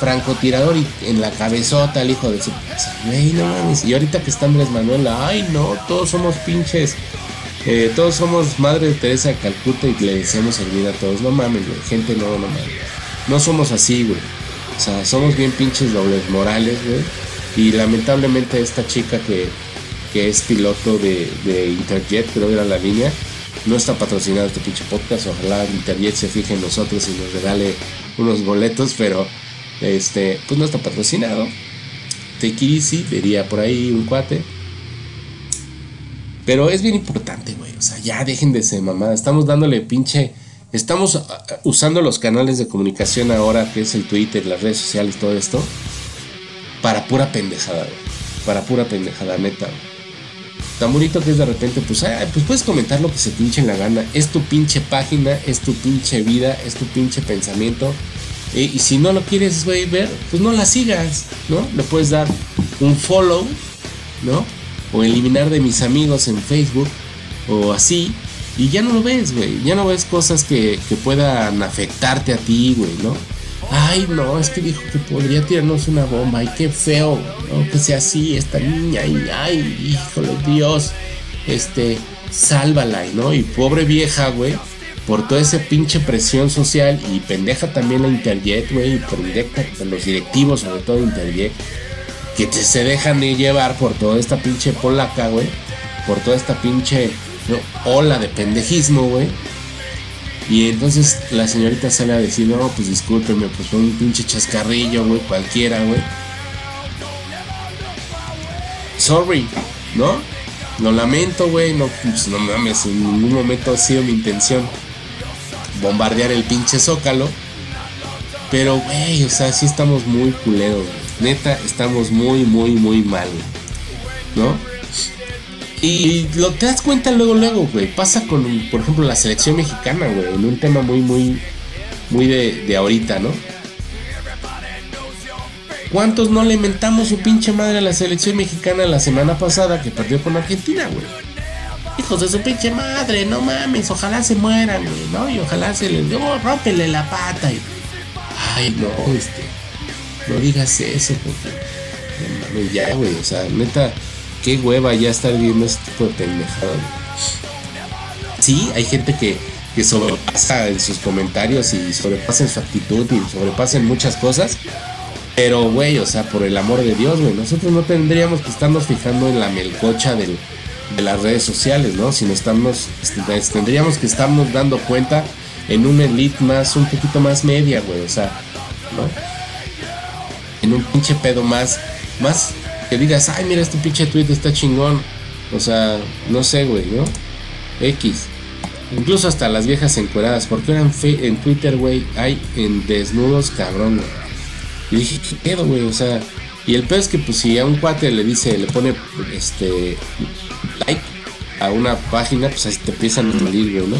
francotirador y en la cabezota al hijo de su Güey, no mames. Y ahorita que está Andrés Manuel, ay no, todos somos pinches. Eh, todos somos Madre de Teresa de Calcuta y le deseamos el a todos. No mames, güey. Gente, no, no mames. No somos así, güey. O sea, somos bien pinches dobles morales, güey. Y lamentablemente esta chica que, que es piloto de, de Interjet, creo que era la línea, no está patrocinado este pinche podcast. Ojalá Interjet se fije en nosotros y nos regale unos boletos, pero este, pues no está patrocinado. Take it easy, diría por ahí un cuate. Pero es bien importante, güey. O sea, ya dejen de ser mamada. Estamos dándole pinche. Estamos ah, ah, usando los canales de comunicación ahora, que es el Twitter, las redes sociales, todo esto, para pura pendejada, güey. Para pura pendejada, neta, Tan bonito que es de repente, pues, ah, pues puedes comentar lo que se pinche en la gana. Es tu pinche página, es tu pinche vida, es tu pinche pensamiento y si no lo quieres ver, pues no la sigas, ¿no? Le puedes dar un follow, ¿no? O eliminar de mis amigos en Facebook o así. Y ya no lo ves, güey. Ya no ves cosas que, puedan afectarte a ti, güey, ¿no? Ay, no, es que dijo que podría tirarnos una bomba. Ay, qué feo, ¿no? Que sea así, esta niña. Ay, ay, híjole, Dios. Este, sálvala, ¿no? Y pobre vieja, güey por toda esa pinche presión social y pendeja también la Interjet, güey, y por directa, los directivos, sobre todo Interjet, que se dejan de llevar por toda esta pinche polaca, güey, por toda esta pinche ola de pendejismo, güey. Y entonces la señorita sale a decir, no, pues discúlpeme, pues fue un pinche chascarrillo, güey, cualquiera, güey. Sorry, ¿no? Lo lamento, güey, no, pues no mames, en ningún momento ha sido mi intención bombardear el pinche zócalo. Pero, güey, o sea, sí estamos muy culeros, Neta, estamos muy, muy, muy mal, ¿no? Y lo te das cuenta luego, luego, güey. Pasa con, por ejemplo, la selección mexicana, güey. En un tema muy, muy, muy de, de ahorita, ¿no? ¿Cuántos no le mentamos su pinche madre a la selección mexicana la semana pasada que perdió con Argentina, güey? Hijos de su pinche madre, no mames, ojalá se mueran, güey, ¿no? Y ojalá se les, oh, rómpele la pata. Y, ay, no, este, no digas eso, porque, no mames, ya, güey, o sea, neta, qué hueva ya estar viendo este tipo de pendejada, Sí, hay gente que, que sobrepasa en sus comentarios y sobrepasa en su actitud y sobrepasa en muchas cosas. Pero, güey, o sea, por el amor de Dios, güey, nosotros no tendríamos que estarnos fijando en la melcocha del, de las redes sociales, ¿no? Si no estamos, este, tendríamos que estarnos dando cuenta en una elite más, un poquito más media, güey, o sea, ¿no? En un pinche pedo más, más que digas, ay, mira, este pinche tweet está chingón, o sea, no sé, güey, ¿no? X. Incluso hasta las viejas encueradas, porque eran fe en Twitter, güey, hay en desnudos cabrón, Y dije, ¿qué pedo, güey? O sea, y el pedo es que pues si a un cuate le dice, le pone este like a una página, pues así te empiezan a salir, ¿no?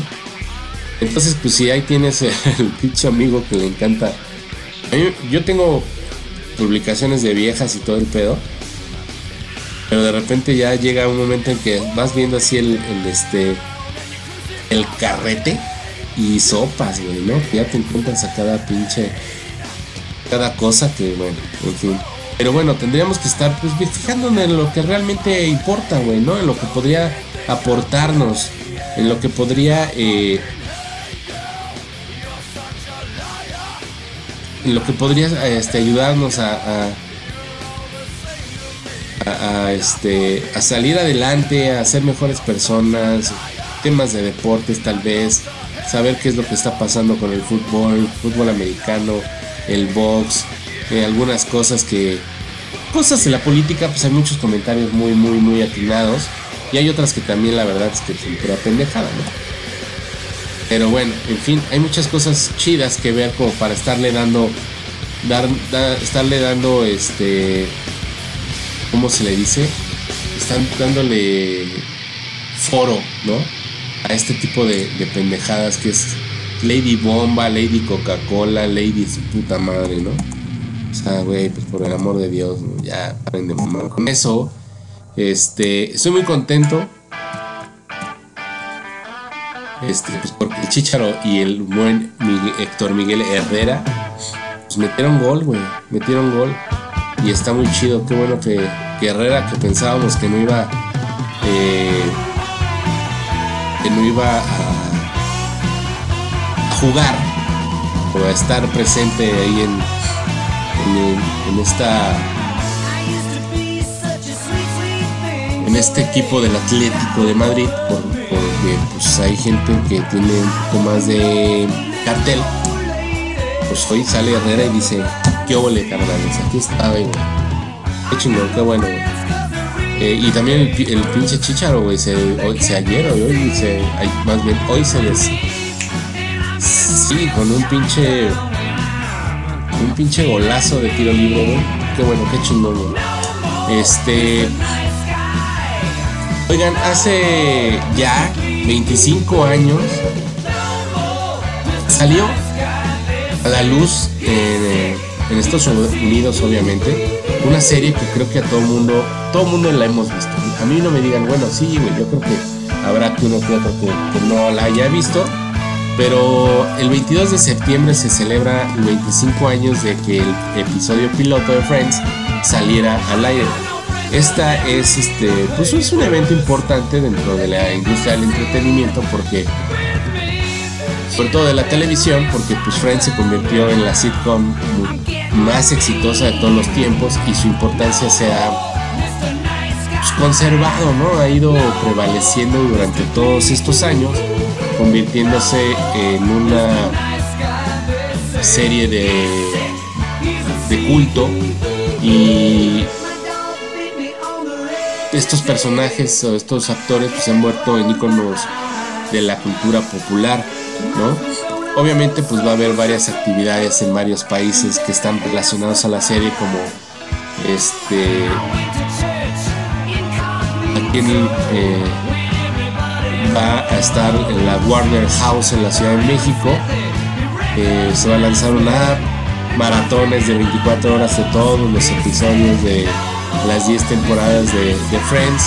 Entonces, pues si ahí tienes el pinche amigo que le encanta. yo tengo publicaciones de viejas y todo el pedo. Pero de repente ya llega un momento en que vas viendo así el, este el carrete y sopas, güey, ¿no? Ya te encuentras a cada pinche cada cosa que, bueno, en fin. Pero bueno, tendríamos que estar pues fijándonos en lo que realmente importa, güey, ¿no? En lo que podría aportarnos, en lo que podría... Eh, en lo que podría este, ayudarnos a, a, este, a salir adelante, a ser mejores personas, temas de deportes tal vez, saber qué es lo que está pasando con el fútbol, fútbol americano, el box, eh, algunas cosas que... Cosas de la política, pues hay muchos comentarios muy, muy, muy atinados. Y hay otras que también la verdad es que son pura pendejada, ¿no? Pero bueno, en fin, hay muchas cosas chidas que ver como para estarle dando... Dar, estarle dando este... ¿Cómo se le dice? Están dándole foro, ¿no? A este tipo de, de pendejadas que es Lady Bomba, Lady Coca-Cola, Lady su puta madre, ¿no? O sea, güey, pues por el amor de Dios, ya paren de mamar con eso. Este, estoy muy contento. Este, pues porque el Chicharo y el buen Héctor Miguel Herrera, pues metieron gol, güey, metieron gol. Y está muy chido, qué bueno que, que Herrera, que pensábamos que no iba, eh, que no iba a jugar o a estar presente ahí en, en, esta en este equipo del Atlético de Madrid porque pues hay gente que tiene un poco más de cartel. Pues hoy sale Herrera y dice qué ole carnales aquí está güey. Qué chingón qué bueno eh, y también el, pinche chicharo güey se, se ayer hoy se más bien hoy se les Sí, con un pinche. Un pinche golazo de tiro libre, güey. Qué bueno, qué chingón, güey. Este. Oigan, hace ya 25 años salió a la luz en, en Estados Unidos, obviamente, una serie que creo que a todo mundo, todo mundo la hemos visto. A mí no me digan, bueno, sí, güey, yo creo que habrá que uno que otro que no la haya visto pero el 22 de septiembre se celebra 25 años de que el episodio piloto de Friends saliera al aire. Esta es este, pues es un evento importante dentro de la industria del entretenimiento porque sobre todo de la televisión, porque pues Friends se convirtió en la sitcom más exitosa de todos los tiempos y su importancia se ha pues, conservado, ¿no? Ha ido prevaleciendo durante todos estos años convirtiéndose en una serie de, de culto y estos personajes o estos actores pues, se han vuelto en iconos de la cultura popular, ¿no? Obviamente pues va a haber varias actividades en varios países que están relacionados a la serie como este aquí en, eh, va a estar en la Warner House en la Ciudad de México. Eh, se va a lanzar una maratones de 24 horas de todos los episodios de las 10 temporadas de, Friends.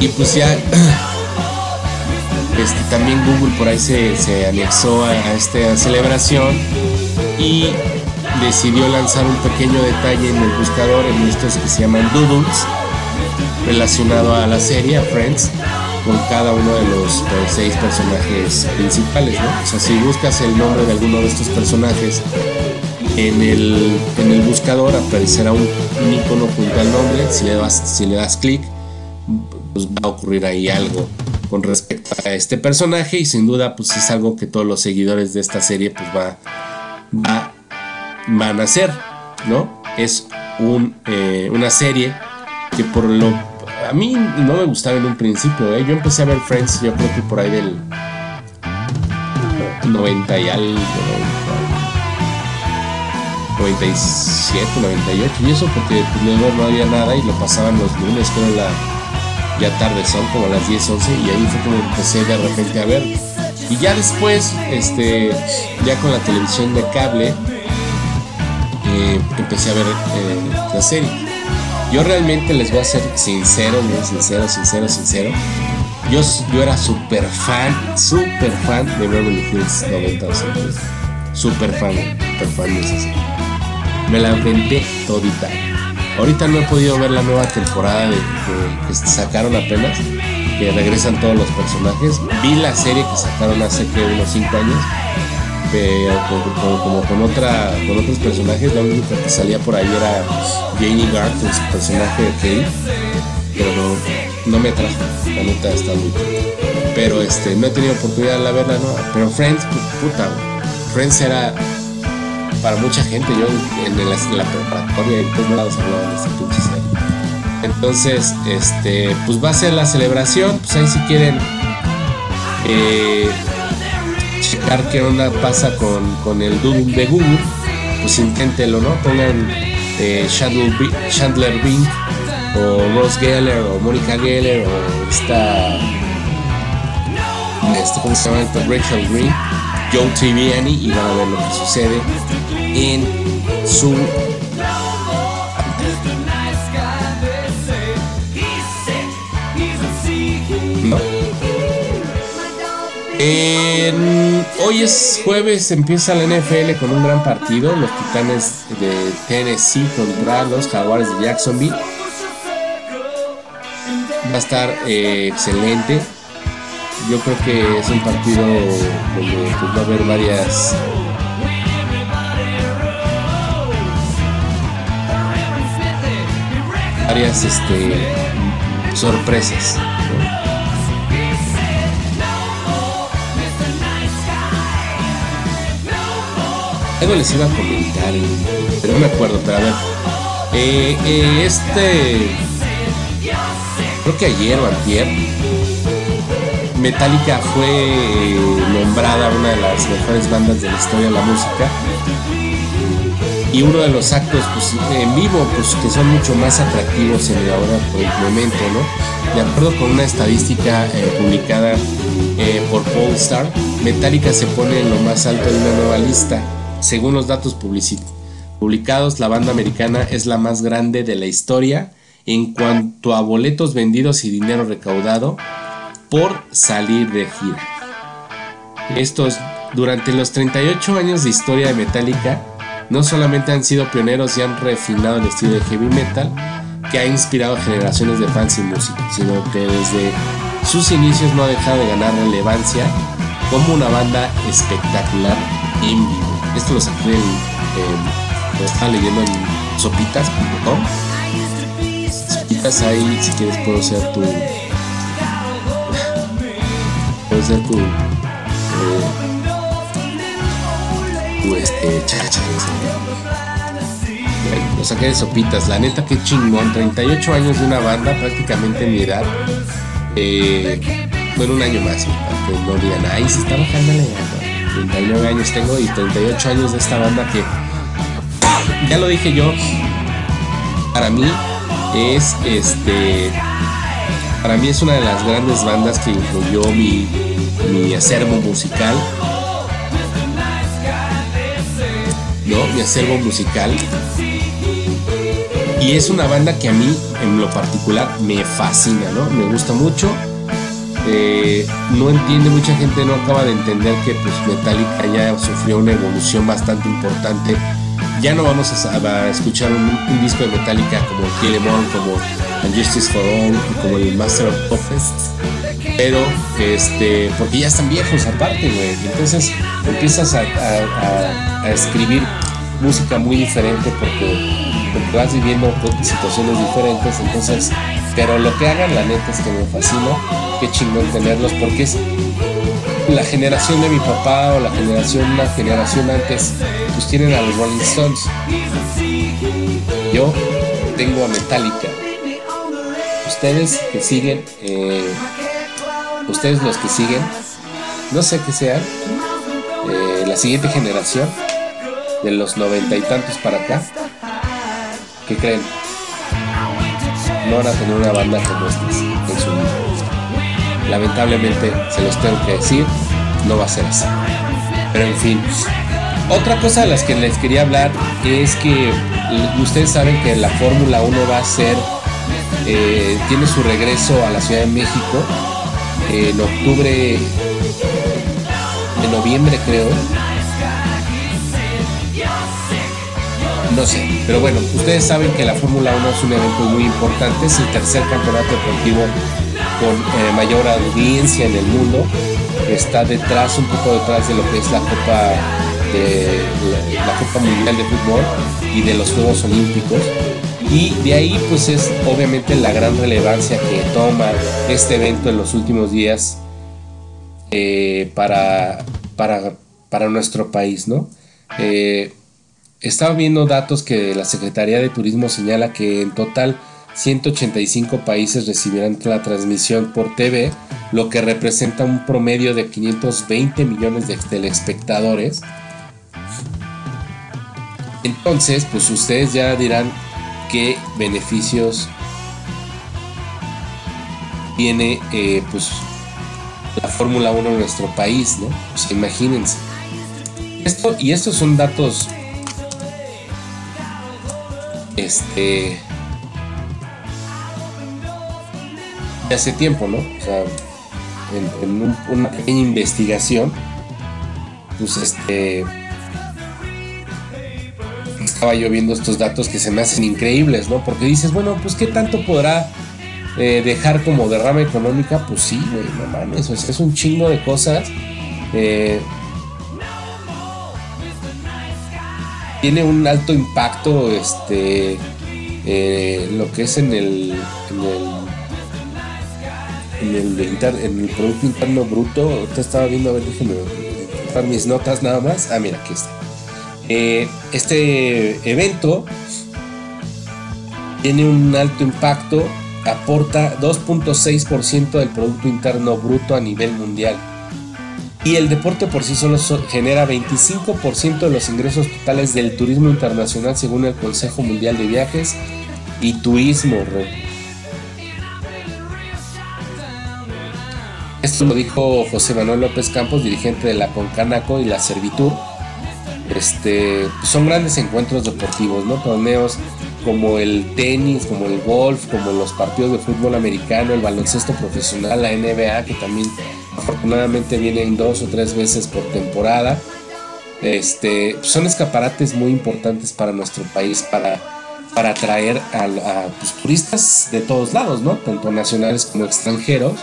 Y pues ya este, también Google por ahí se, se anexó a, a, esta celebración y decidió lanzar un pequeño detalle en el buscador en estos que se llaman Doodles relacionado a la serie, Friends, con cada uno de los seis personajes principales, ¿no? O sea, si buscas el nombre de alguno de estos personajes en el, en el buscador aparecerá un, icono junto al nombre, si le das, si le das clic, pues va a ocurrir ahí algo con respecto a este personaje y sin duda pues es algo que todos los seguidores de esta serie pues va, va van a hacer, ¿no? Es un, eh, una serie que por lo a mí no me gustaba en un principio, ¿eh? yo empecé a ver Friends yo creo que por ahí del 90 y algo, 97, 98 y eso porque pues, no, había nada y lo pasaban los lunes, creo la ya tarde son como las 10, 11 y ahí fue como empecé de repente a ver y ya después, este, ya con la televisión de cable, eh, empecé a ver eh, la serie. Yo realmente les voy a ser sincero, muy sincero, sincero, sincero. Yo, yo era súper fan, súper fan de Beverly Hills 90 Súper fan, súper fan de esa Me la inventé todita. Ahorita no he podido ver la nueva temporada que sacaron apenas, que regresan todos los personajes. Vi la serie que sacaron hace que unos 5 años, pero como, con otra con otros personajes. La única que salía por ahí era Janie Garth, su personaje de Kate, pero no, me trajo. La neta está muy Pero este, no he tenido oportunidad de la verla, ¿no? Pero Friends, puta, Friends era para mucha gente. Yo en, la, preparatoria en todos lados hablaban de esta pinche Entonces, este, pues va a ser la celebración. Pues ahí si quieren eh, checar qué onda pasa con, con el Doom de Google, pues inténtelo, ¿no? Pongan eh, Chandler, Bing o Ross Geller o Monica Geller o esta este, ¿cómo se llama? Rachel Green, Joe Triviani y van a ver lo que sucede en su hoy es jueves, empieza la NFL con un gran partido, los Titanes de Tennessee contra los Jaguares de Jacksonville. Va a estar eh, excelente. Yo creo que es un partido donde pues, va a haber varias varias este, sorpresas. Algo les iba a comentar, pero no me acuerdo, pero a ver. Eh, eh, este. Creo que ayer o antier. Metallica fue nombrada una de las mejores bandas de la historia de la música y uno de los actos pues, en vivo pues que son mucho más atractivos en el ahora por el momento no de acuerdo con una estadística eh, publicada eh, por Polestar Metallica se pone en lo más alto de una nueva lista según los datos publicados la banda americana es la más grande de la historia en cuanto a boletos vendidos y dinero recaudado por salir de gira estos durante los 38 años de historia de Metallica no solamente han sido pioneros y han refinado el estilo de heavy metal que ha inspirado generaciones de fans y músicos, sino que desde sus inicios no ha dejado de ganar relevancia como una banda espectacular en vivo. Esto lo saqué en, lo estaba leyendo en sopitas.com. Sopitas ahí, si quieres puedo ser tu... Puedo ser tu... Eh, este, lo saqué de sopitas, la neta que chingón, 38 años de una banda, prácticamente mi edad. Eh, bueno, un año más, no digan, ay, se está bajando la edad. 39 años tengo y 38 años de esta banda que, ya lo dije yo, para mí es este, para mí es una de las grandes bandas que incluyó mi, mi acervo musical Mi acervo musical. Y es una banda que a mí, en lo particular, me fascina, ¿no? Me gusta mucho. Eh, no entiende, mucha gente no acaba de entender que pues Metallica ya sufrió una evolución bastante importante. Ya no vamos a, escuchar un, disco de Metallica como Kill Em como Justice for All, como el Master of Puppets pero este porque ya están viejos aparte güey entonces empiezas a, a, escribir música muy diferente porque, vas viviendo situaciones diferentes, entonces, pero lo que hagan la neta es que me fascina, qué chingón tenerlos porque es la generación de mi papá o la generación, una generación antes, pues tienen a los Rolling Stones. Yo tengo a Metallica. Ustedes que siguen, eh, ustedes los que siguen, no sé qué sean, eh, la siguiente generación, de los noventa y tantos para acá, ¿qué creen? No van a tener una banda como esta en su vida. Lamentablemente, se los tengo que decir, no va a ser así. Pero en fin, otra cosa de las que les quería hablar es que ustedes saben que la Fórmula 1 va a ser, eh, tiene su regreso a la Ciudad de México en octubre, de noviembre creo. No sé, pero bueno, ustedes saben que la Fórmula 1 es un evento muy importante, es el tercer campeonato deportivo con eh, mayor audiencia en el mundo. Está detrás, un poco detrás de lo que es la Copa de la, Copa Mundial de Fútbol y de los Juegos Olímpicos. Y de ahí pues es obviamente la gran relevancia que toma este evento en los últimos días eh, para, para, para, nuestro país, ¿no? Eh, estaba viendo datos que la Secretaría de Turismo señala que en total 185 países recibirán la transmisión por TV, lo que representa un promedio de 520 millones de telespectadores. Entonces, pues ustedes ya dirán qué beneficios tiene eh, pues la Fórmula 1 en nuestro país, ¿no? O imagínense. Esto, y estos son datos este de hace tiempo, ¿no? O sea, en, una pequeña investigación, pues este estaba yo viendo estos datos que se me hacen increíbles, ¿no? Porque dices, bueno, pues qué tanto podrá eh, dejar como derrama económica, pues sí, güey, no mames, sea, es un chingo de cosas. Eh, tiene un alto impacto este eh, lo que es en el en el, en el, Producto Interno Bruto. Te estaba viendo, a ver, déjenme ver mis notas nada más. Ah, mira, aquí está. Eh, este evento tiene un alto impacto, aporta 2.6% del Producto Interno Bruto a nivel mundial y el deporte por sí solo genera 25% de los ingresos totales del turismo internacional según el Consejo Mundial de Viajes y Turismo. Esto lo dijo José Manuel López Campos, dirigente de la Concanaco y la Servitur. Este, son grandes encuentros deportivos, ¿no? Torneos como el tenis, como el golf, como los partidos de fútbol americano, el baloncesto profesional, la NBA, que también afortunadamente vienen dos o tres veces por temporada. Este, son escaparates muy importantes para nuestro país, para, para atraer a, pues, turistas de todos lados, ¿no? Tanto nacionales como extranjeros.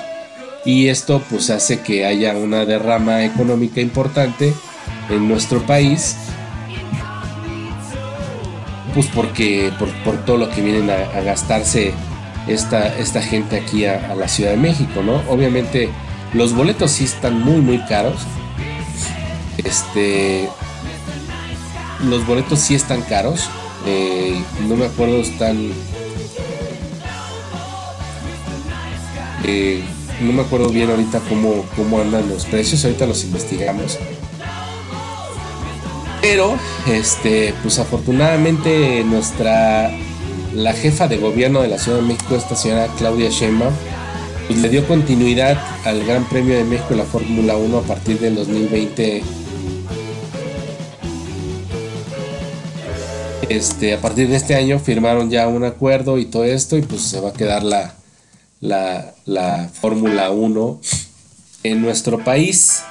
Y esto pues hace que haya una derrama económica importante en nuestro país pues porque por, todo lo que vienen a, gastarse esta, esta gente aquí a, la Ciudad de México, ¿no? Obviamente los boletos sí están muy muy caros. Este los boletos sí están caros. Eh, no me acuerdo, están. Eh, no me acuerdo bien ahorita cómo, cómo andan los precios. Ahorita los investigamos. Pero, este, pues afortunadamente nuestra, la jefa de gobierno de la Ciudad de México, esta señora Claudia Sheinbaum, pues le dio continuidad al Gran Premio de México en la Fórmula 1 a partir del 2020. Este, a partir de este año firmaron ya un acuerdo y todo esto y pues se va a quedar la, la, la Fórmula 1 en nuestro país.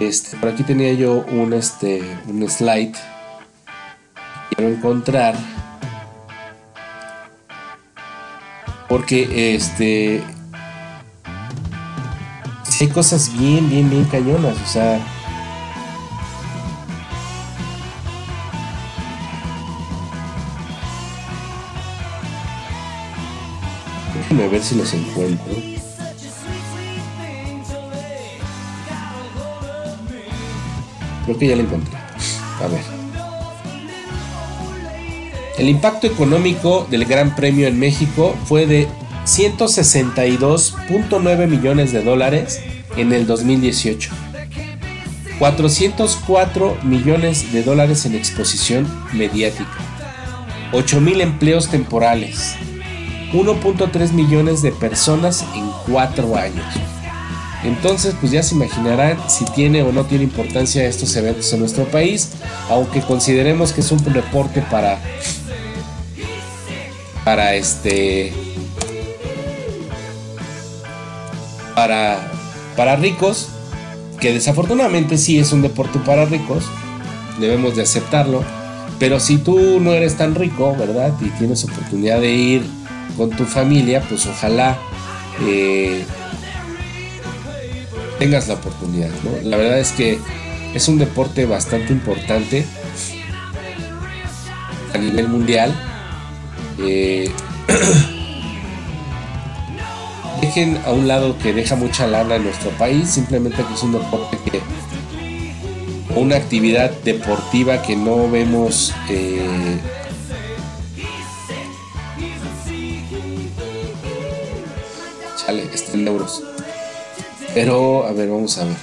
Este, por aquí tenía yo un, este, un slide quiero encontrar. Porque este. hay cosas bien, bien, bien cañonas. O sea. Déjenme ver si los encuentro. Creo que ya lo encontré. A ver. El impacto económico del Gran Premio en México fue de 162.9 millones de dólares en el 2018. 404 millones de dólares en exposición mediática. 8 mil empleos temporales. 1.3 millones de personas en 4 años. Entonces, pues ya se imaginarán si tiene o no tiene importancia estos eventos en nuestro país, aunque consideremos que es un reporte para para este para para ricos, que desafortunadamente sí es un deporte para ricos, debemos de aceptarlo, pero si tú no eres tan rico, ¿verdad? Y tienes oportunidad de ir con tu familia, pues ojalá eh, tengas la oportunidad, ¿no? La verdad es que es un deporte bastante importante a nivel mundial. Eh, dejen a un lado que deja mucha lana en nuestro país, simplemente que es un deporte que una actividad deportiva que no vemos eh, chale, está en euros pero a ver vamos a ver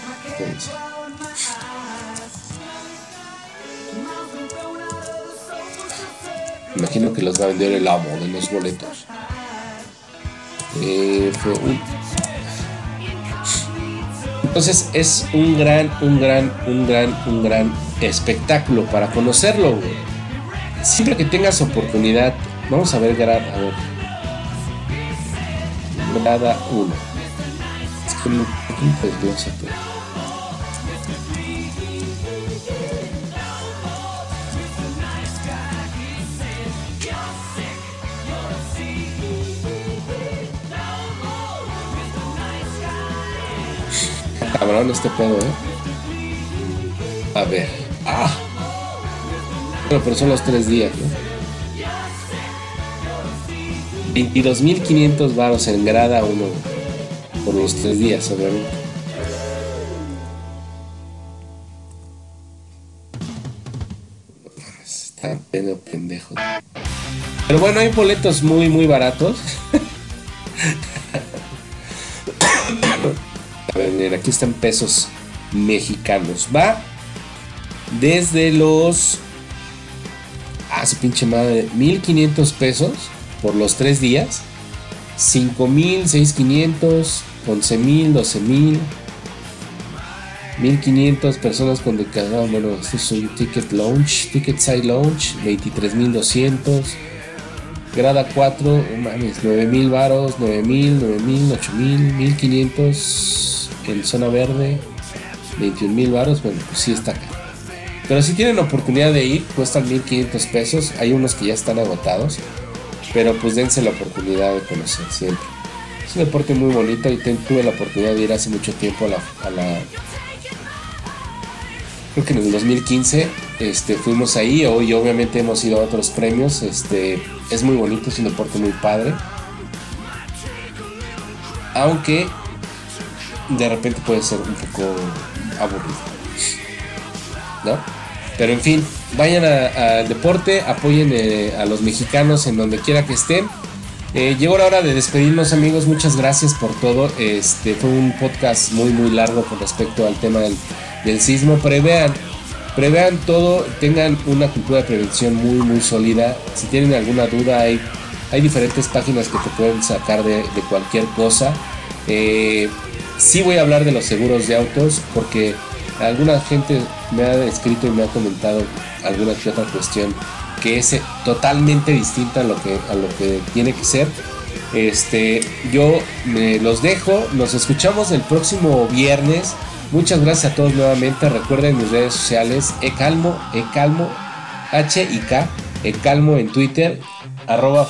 imagino que los va a vender el amo de los boletos eh, entonces es un gran, un gran, un gran, un gran espectáculo para conocerlo, Siempre que tengas oportunidad, vamos a ver grada, a ver. Grada 1. Es que no, cabrón este pedo, ¿eh? A ver. Ah. Bueno, pero son los tres días, ¿no? 22.500 varos en grada uno por los tres días, obviamente. Está pedo pendejo. Pero bueno, hay boletos muy, muy baratos. A ver, aquí están pesos mexicanos. Va desde los. Ah, su pinche madre. 1500 pesos por los tres días. 5000, 6500, 11000, 12000. 1500 personas con decadado. Bueno, este es un ticket launch, ticket side launch, 23200. Grada 4, mames, 9000 varos, 9000, 9000, 8000, 1500 en zona verde, 21 mil baros, bueno, pues sí está acá. Pero si tienen oportunidad de ir, cuestan 1500 pesos. Hay unos que ya están agotados, pero pues dense la oportunidad de conocer siempre. Es un deporte muy bonito y tuve la oportunidad de ir hace mucho tiempo a la, creo que en el 2015 este, fuimos ahí hoy obviamente hemos ido a otros premios este, es muy bonito es un deporte muy padre aunque de repente puede ser un poco aburrido. ¿No? Pero en fin, vayan al deporte, apoyen eh, a los mexicanos en donde quiera que estén. Eh, llegó la hora de despedirnos amigos, muchas gracias por todo. Este fue un podcast muy muy largo con respecto al tema del, sismo. Prevean, prevean todo, tengan una cultura de prevención muy muy sólida. Si tienen alguna duda hay, hay diferentes páginas que te pueden sacar de, cualquier cosa. Eh, Sí voy a hablar de los seguros de autos porque alguna gente me ha escrito y me ha comentado alguna que otra cuestión que es totalmente distinta a lo que, a lo que tiene que ser. Este, yo me los dejo, nos escuchamos el próximo viernes. Muchas gracias a todos nuevamente. Recuerden mis redes sociales, ecalmo, ecalmo, H y K, ecalmo en Twitter, arroba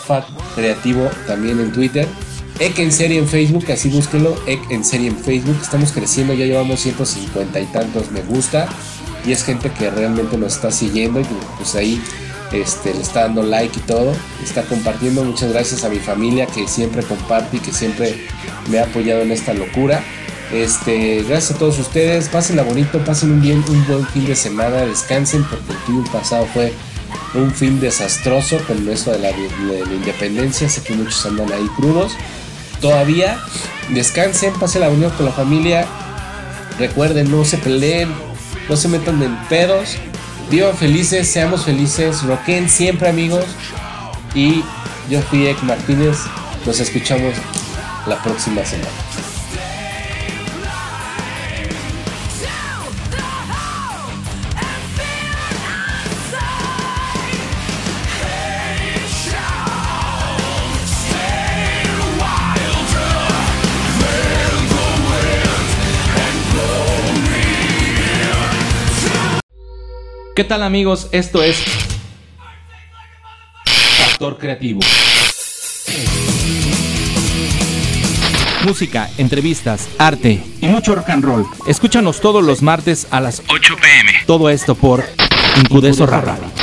creativo también en Twitter. Ek en serie en Facebook, así búsquenlo, Ek en serie en Facebook. Estamos creciendo, ya llevamos 150 y tantos me gusta. Y es gente que realmente nos está siguiendo y pues ahí este, le está dando like y todo. Está compartiendo. Muchas gracias a mi familia que siempre comparte y que siempre me ha apoyado en esta locura. Este, gracias a todos ustedes. Pásenla bonito, pasen un bien, un buen fin de semana, descansen porque el tuyo pasado fue un fin desastroso con esto de la, de la independencia. Sé que muchos andan ahí crudos todavía. Descansen, pasen la unión con la familia. Recuerden, no se peleen, no se metan en pedos. Vivan felices, seamos felices, roquen siempre amigos. Y yo fui Ek Martínez. Nos escuchamos la próxima semana. ¿Qué tal amigos? Esto es Factor Creativo. Música, entrevistas, arte y mucho rock and roll. Escúchanos todos los martes a las 8 pm. Todo esto por Incudeso Radio.